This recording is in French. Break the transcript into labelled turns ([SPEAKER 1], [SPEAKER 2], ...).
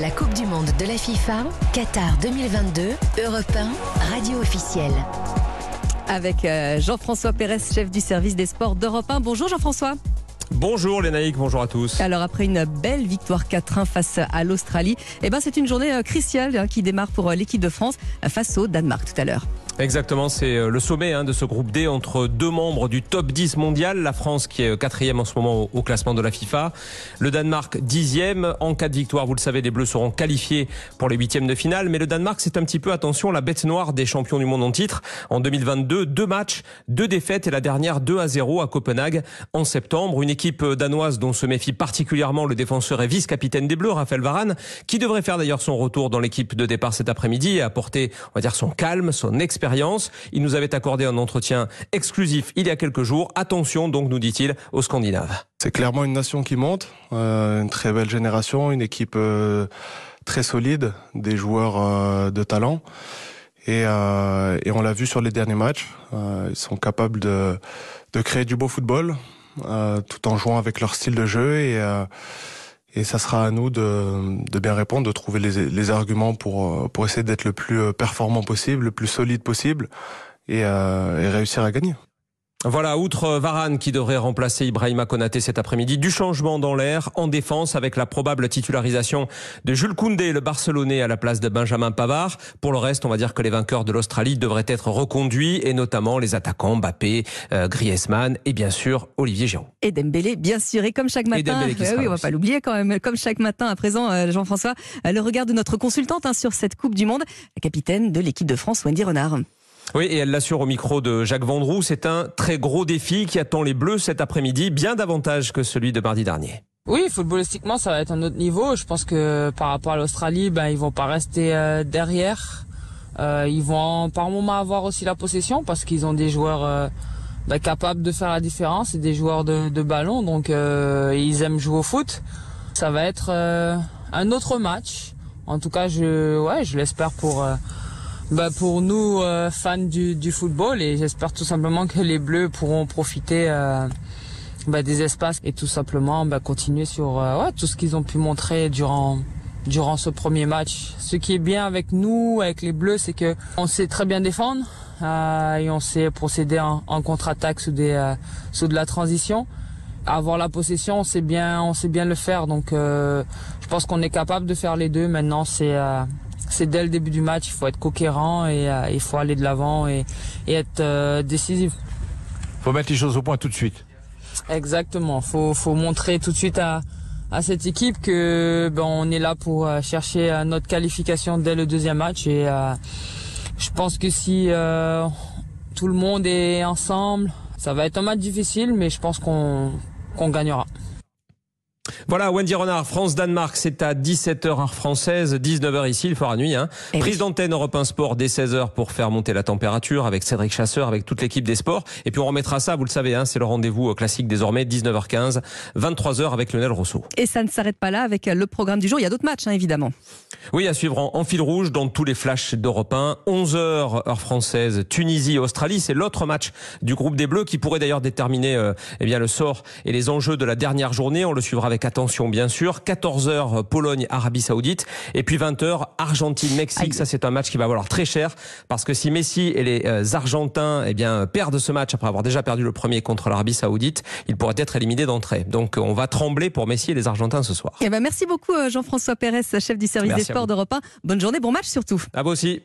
[SPEAKER 1] La Coupe du Monde de la FIFA, Qatar 2022, Europe 1, radio officielle.
[SPEAKER 2] Avec euh, Jean-François Pérez, chef du service des sports d'Europe 1. Bonjour Jean-François.
[SPEAKER 3] Bonjour Lénaïque, bonjour à tous.
[SPEAKER 2] Alors après une belle victoire 4-1 face à l'Australie, eh ben c'est une journée euh, cruciale hein, qui démarre pour euh, l'équipe de France face au Danemark tout à l'heure.
[SPEAKER 3] Exactement, c'est euh, le sommet hein, de ce groupe D entre deux membres du top 10 mondial. La France qui est quatrième en ce moment au, classement de la FIFA. Le Danemark dixième. En cas de victoire, vous le savez, les Bleus seront qualifiés pour les huitièmes de finale. Mais le Danemark, c'est un petit peu, attention, la bête noire des champions du monde en titre. En 2022, deux matchs, deux défaites et la dernière 2 à 0 à Copenhague en septembre. Une équipe danoise dont se méfie particulièrement le défenseur et vice-capitaine des Bleus, Raphaël Varane, qui devrait faire d'ailleurs son retour dans l'équipe de départ cet après-midi et apporter, on va dire, son calme, son expérience il nous avait accordé un entretien exclusif il y a quelques jours. Attention donc, nous dit-il, aux Scandinaves.
[SPEAKER 4] C'est clairement une nation qui monte, euh, une très belle génération, une équipe euh, très solide, des joueurs euh, de talent. Et, on l'a vu sur les derniers matchs, ils sont capables de, créer du beau football, tout en jouant avec leur style de jeu et et ça sera à nous de, bien répondre, de trouver les, arguments pour, pour essayer d'être le plus performant possible, le plus solide possible et, euh, et réussir à gagner.
[SPEAKER 3] Voilà, outre Varane qui devrait remplacer Ibrahima Konaté cet après-midi, du changement dans l'air en défense avec la probable titularisation de Jules Koundé, le Barcelonais, à la place de Benjamin Pavard. Pour le reste, on va dire que les vainqueurs de l'Australie devraient être reconduits et notamment les attaquants Mbappé, euh, Griezmann et bien sûr Olivier Giroud.
[SPEAKER 2] Et Dembélé, bien sûr. Et comme chaque matin, euh, oui, on va pas l'oublier quand même. Comme chaque matin à présent, euh, Jean-François, le regard de notre consultante hein, sur cette Coupe du Monde, la capitaine de l'équipe de France, Wendy Renard.
[SPEAKER 3] Oui, et elle l'assure au micro de Jacques Vendroux, c'est un très gros défi qui attend les Bleus cet après-midi, bien davantage que celui de mardi dernier.
[SPEAKER 5] Oui, footballistiquement, ça va être un autre niveau. Je pense que par rapport à l'Australie, ben ils vont pas rester euh, derrière. Euh, ils vont par moment avoir aussi la possession parce qu'ils ont des joueurs euh, ben, capables de faire la différence et des joueurs de, de ballon, donc ils aiment jouer au foot. Ça va être un autre match. En tout cas, je ouais, je l'espère pour bah pour nous euh, fans du, du, football et j'espère tout simplement que les Bleus pourront profiter euh, bah, des espaces et tout simplement bah, continuer sur euh, ouais, tout ce qu'ils ont pu montrer durant durant ce premier match. Ce qui est bien avec nous, avec les Bleus, c'est que on sait très bien défendre et on sait procéder en, en contre-attaque sous des sous de la transition. Avoir la possession, on sait bien, on sait bien le faire. Donc, je pense qu'on est capable de faire les deux. Maintenant, c'est c'est dès le début du match, il faut être coquérant et euh, il faut aller de l'avant et, être euh, décisif.
[SPEAKER 6] Il faut mettre les choses au point tout de suite.
[SPEAKER 5] Exactement, faut faut montrer tout de suite à à cette équipe que ben, on est là pour euh, chercher notre qualification dès le deuxième match et je pense que si tout le monde est ensemble, ça va être un match difficile mais je pense qu'on qu'on gagnera.
[SPEAKER 3] Voilà, Wendy Renard, France-Danemark, c'est à 17h heure française, 19h ici, il fera nuit. Hein. Eh Prise d'antenne Europe 1 Sport dès 16h pour faire monter la température avec Cédric Chasseur, avec toute l'équipe des sports. Et puis on remettra ça, vous le savez, hein, c'est le rendez-vous classique désormais, 19h15, 23h avec Lionel Rousseau.
[SPEAKER 2] Et ça ne s'arrête pas là avec le programme du jour, il y a d'autres matchs hein, évidemment.
[SPEAKER 3] Oui, à suivre en, fil rouge dans tous les flashs d'Europe 1. 11h heure française, Tunisie, Australie, c'est l'autre match du groupe des Bleus qui pourrait d'ailleurs déterminer euh, eh bien, le sort et les enjeux de la dernière journée. On le suivra avec attention bien sûr. 14h Pologne, Arabie Saoudite et puis 20h Argentine, Mexique. Ça c'est un match qui va valoir très cher parce que si Messi et les euh, Argentins eh bien perdent ce match après avoir déjà perdu le premier contre l'Arabie Saoudite, ils pourraient être éliminés d'entrée. Donc on va trembler pour Messi et les Argentins ce soir.
[SPEAKER 2] Eh ben merci beaucoup euh, Jean-François Pérez, chef du service des sports d'Europe 1. Bonne journée, bon match surtout.
[SPEAKER 3] À vous aussi.